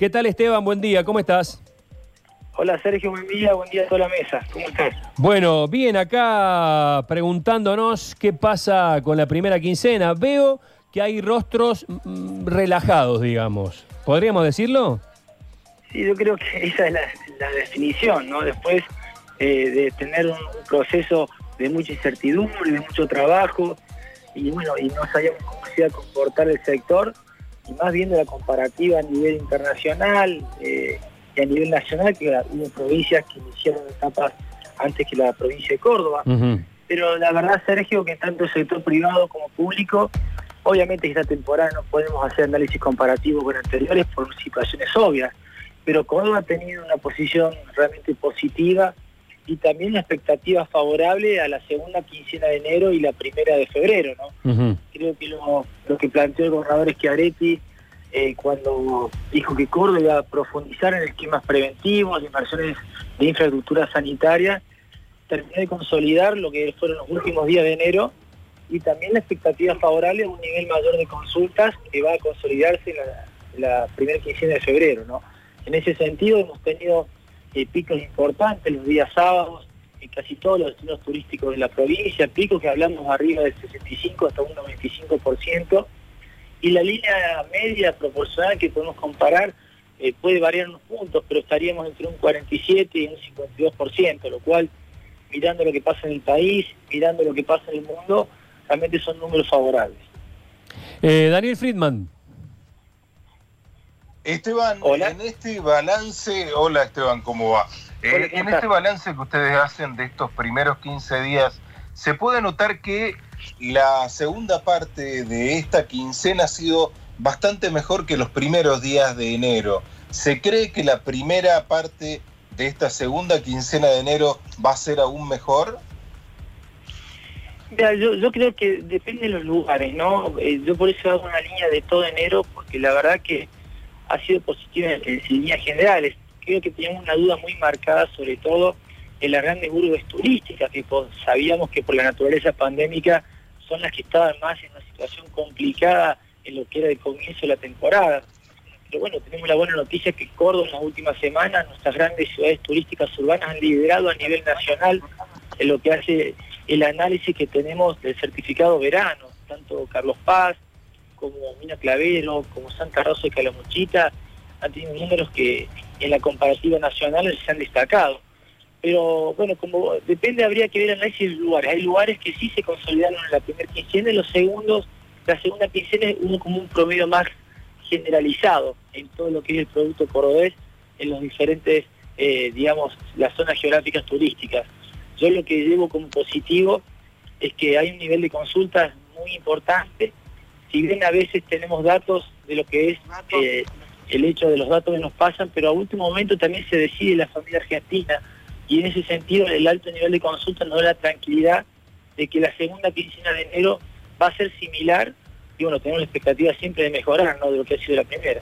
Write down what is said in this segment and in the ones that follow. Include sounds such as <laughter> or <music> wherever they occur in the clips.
¿Qué tal Esteban? Buen día, ¿cómo estás? Hola Sergio, buen día, buen día a toda la mesa. ¿Cómo estás? Bueno, bien, acá preguntándonos qué pasa con la primera quincena. Veo que hay rostros mm, relajados, digamos. ¿Podríamos decirlo? Sí, yo creo que <laughs> esa es la, definición, ¿no? Después eh, de tener un, proceso de mucha incertidumbre, de mucho trabajo, y bueno, y no sabíamos cómo se iba a comportar el sector, y más viendo la comparativa a nivel internacional, eh, y a nivel nacional, que hubo provincias que iniciaron etapas antes que la provincia de Córdoba. Pero la verdad, Sergio, que tanto el sector privado como público, obviamente esta temporada no podemos hacer análisis comparativo con anteriores por situaciones obvias, pero Córdoba ha tenido una posición realmente positiva y también una expectativa favorable a la segunda quincena de enero y la primera de febrero. ¿no? Creo que lo, lo que planteó el gobernador Schiaretti eh, cuando dijo que Córdoba iba a profundizar en esquemas preventivos, inversiones de infraestructura sanitaria, terminó de consolidar lo que fueron los últimos días de enero y también la expectativa favorable a un nivel mayor de consultas que va a consolidarse en la, primera quincena de febrero. ¿no? En ese sentido hemos tenido eh, picos importantes los días sábados en casi todos los destinos turísticos de la provincia, picos que hablamos arriba del 65 hasta un 95%, y la línea media proporcional que podemos comparar eh, puede variar unos puntos, pero estaríamos entre un 47 y un 52%, lo cual, mirando lo que pasa en el país, mirando lo que pasa en el mundo, realmente son números favorables. Eh, Daniel Friedman. Esteban, en este balance, hola Esteban, ¿cómo va? Eh, en este balance que ustedes hacen de estos primeros 15 días, se puede notar que la segunda parte de esta quincena ha sido bastante mejor que los primeros días de enero. ¿Se cree que la primera parte de esta segunda quincena de enero va a ser aún mejor? yo, creo que depende de los lugares, ¿no? Eh, yo por eso hago una línea de todo enero, porque la verdad que ha sido positiva en, líneas generales. Creo que teníamos una duda muy marcada, sobre todo en las grandes urbes turísticas, que sabíamos que por la naturaleza pandémica son las que estaban más en una situación complicada en lo que era el comienzo de la temporada. Pero bueno, tenemos la buena noticia que Córdoba en las últimas semanas, nuestras grandes ciudades turísticas urbanas han liderado a nivel nacional en lo que hace el análisis que tenemos del certificado verano, tanto Carlos Paz como Mina Clavero, como Santa Rosa y Calamuchita, han tenido números que en la comparativa nacional se han destacado pero bueno, como depende, habría que ver análisis de lugares. Hay lugares que sí se consolidaron en la primera quincena y los segundos, la segunda quincena uno como un promedio más generalizado en todo lo que es el producto cordobés en los diferentes, eh, digamos, las zonas geográficas turísticas. Yo lo que llevo como positivo es que hay un nivel de consultas muy importante, si bien a veces tenemos datos de lo que es eh, el hecho de los datos que nos pasan, pero a último momento también se decide la familia argentina y en ese sentido el alto nivel de consulta nos da la tranquilidad de que la segunda quincena de enero va a ser similar y bueno, tenemos la expectativa siempre de mejorar, ¿no? De lo que ha sido la primera.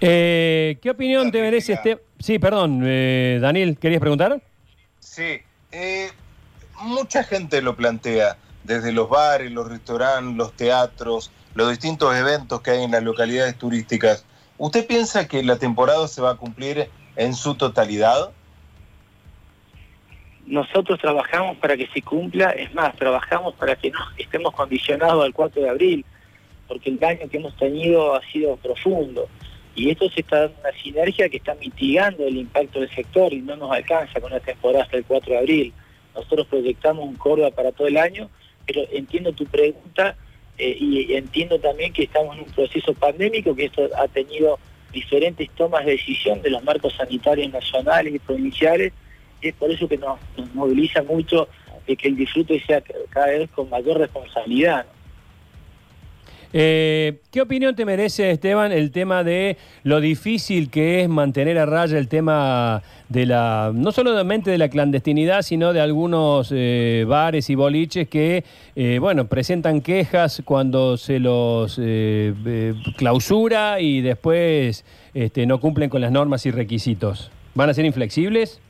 Eh, ¿Qué opinión te merece este? Sí, perdón, eh, Daniel, ¿querías preguntar? Sí, eh, mucha gente lo plantea, desde los bares, los restaurantes, los teatros, los distintos eventos que hay en las localidades turísticas. ¿Usted piensa que la temporada se va a cumplir en su totalidad? Nosotros trabajamos para que se cumpla, es más, trabajamos para que no estemos condicionados al 4 de abril, porque el daño que hemos tenido ha sido profundo. Y esto se está dando una sinergia que está mitigando el impacto del sector y no nos alcanza con la temporada hasta el 4 de abril. Nosotros proyectamos un Córdoba para todo el año, pero entiendo tu pregunta eh, y entiendo también que estamos en un proceso pandémico, que esto ha tenido diferentes tomas de decisión de los marcos sanitarios nacionales y provinciales, y es por eso que nos, moviliza mucho de que el disfrute sea cada vez con mayor responsabilidad. Eh, ¿Qué opinión te merece, Esteban, el tema de lo difícil que es mantener a raya el tema de la, no solamente de la clandestinidad, sino de algunos eh, bares y boliches que, eh, bueno, presentan quejas cuando se los clausura y después este, no cumplen con las normas y requisitos? ¿Van a ser inflexibles?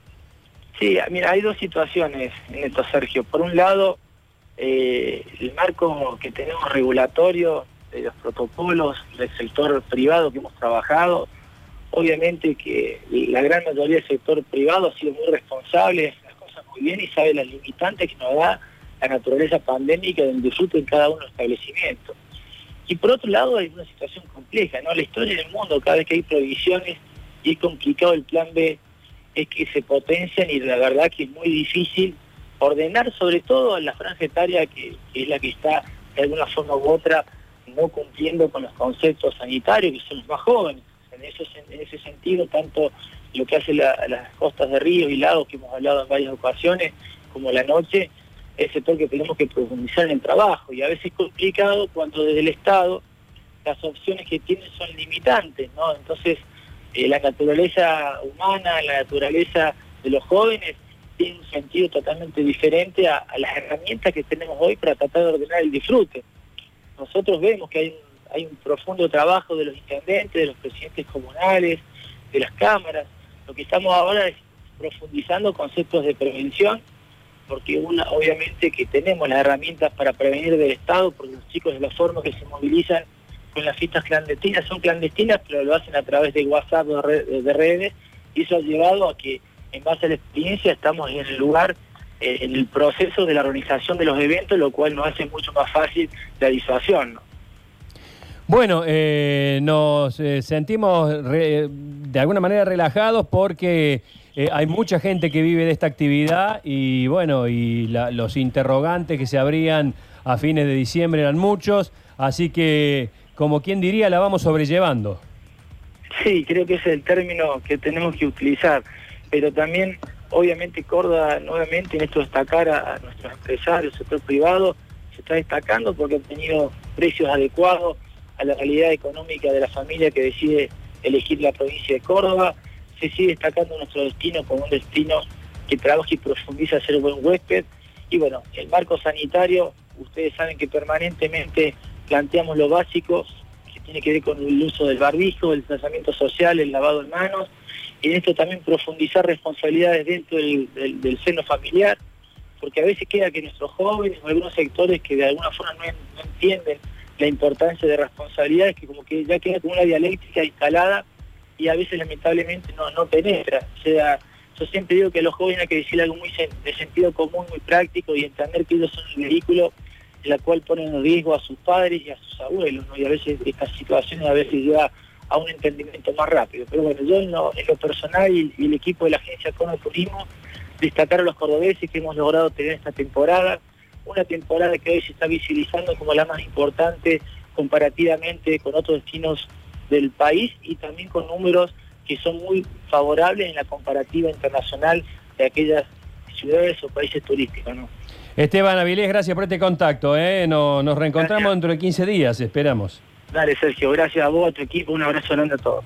Sí, mira, hay dos situaciones en esto, Sergio. Por un lado, eh, el marco que tenemos regulatorio de los protocolos del sector privado que hemos trabajado obviamente que la gran mayoría del sector privado ha sido muy responsable, las cosas muy bien y sabe las limitantes que nos da la naturaleza pandémica del disfrute en cada uno de los establecimientos. Y por otro lado hay una situación compleja, ¿no? La historia del mundo, cada vez que hay prohibiciones y es complicado el plan B, es que se potencian y la verdad que es muy difícil ordenar sobre todo a la franja etaria que, es la que está de alguna forma u otra no cumpliendo con los conceptos sanitarios, que son los más jóvenes. En, en ese sentido, tanto lo que hace las costas de ríos y lagos, que hemos hablado en varias ocasiones, como la noche, es el que tenemos que profundizar en el trabajo. Y a veces es complicado cuando desde el Estado las opciones que tienen son limitantes, ¿no? Entonces, eh, la naturaleza humana, la naturaleza de los jóvenes, tiene un sentido totalmente diferente a, las herramientas que tenemos hoy para tratar de ordenar el disfrute. Nosotros vemos que hay un, hay un profundo trabajo de los intendentes, de los presidentes comunales, de las cámaras. Lo que estamos ahora es profundizando conceptos de prevención, porque una, obviamente que tenemos las herramientas para prevenir del Estado, porque los chicos de la forma que se movilizan con las fiestas clandestinas son clandestinas, pero lo hacen a través de WhatsApp de, de redes, y eso ha llevado a que en base a la experiencia estamos en el lugar, eh, en el proceso de la organización de los eventos, lo cual nos hace mucho más fácil la disuasión. Bueno, eh, nos eh, sentimos de alguna manera relajados porque hay mucha gente que vive de esta actividad y bueno, y los interrogantes que se abrían a fines de diciembre eran muchos, así que como quien diría la vamos sobrellevando. Sí, creo que es el término que tenemos que utilizar. Pero también obviamente Córdoba nuevamente en esto destacar a, nuestros empresarios, sector privado, se está destacando porque han tenido precios adecuados a la realidad económica de la familia que decide elegir la provincia de Córdoba, se sigue destacando nuestro destino como un destino que trabaja y profundiza a ser buen huésped, y bueno, el marco sanitario, ustedes saben que permanentemente planteamos lo básico, que tiene que ver con el uso del barbijo, el tratamiento social, el lavado de manos, y en esto también profundizar responsabilidades dentro del, seno familiar, porque a veces queda que nuestros jóvenes o algunos sectores que de alguna forma no, entienden la importancia de responsabilidades, que como que ya queda como una dialéctica instalada y a veces lamentablemente no, penetra. O sea, yo siempre digo que a los jóvenes hay que decir algo muy de sentido común, muy práctico y entender que ellos son el vehículo la cual ponen en riesgo a sus padres y a sus abuelos. Y a veces estas situaciones a veces lleva a un entendimiento más rápido. Pero bueno, yo en lo, personal y, el equipo de la agencia Cono Turismo, destacar a los cordobeses que hemos logrado tener esta temporada, una temporada que hoy se está visibilizando como la más importante comparativamente con otros destinos del país y también con números que son muy favorables en la comparativa internacional de aquellas ciudades o países turísticos. Esteban Avilés, gracias por este contacto. ¿eh? Nos, reencontramos dentro de 15 días, esperamos. Dale, Sergio, gracias a vos, a tu equipo, un abrazo grande a todos.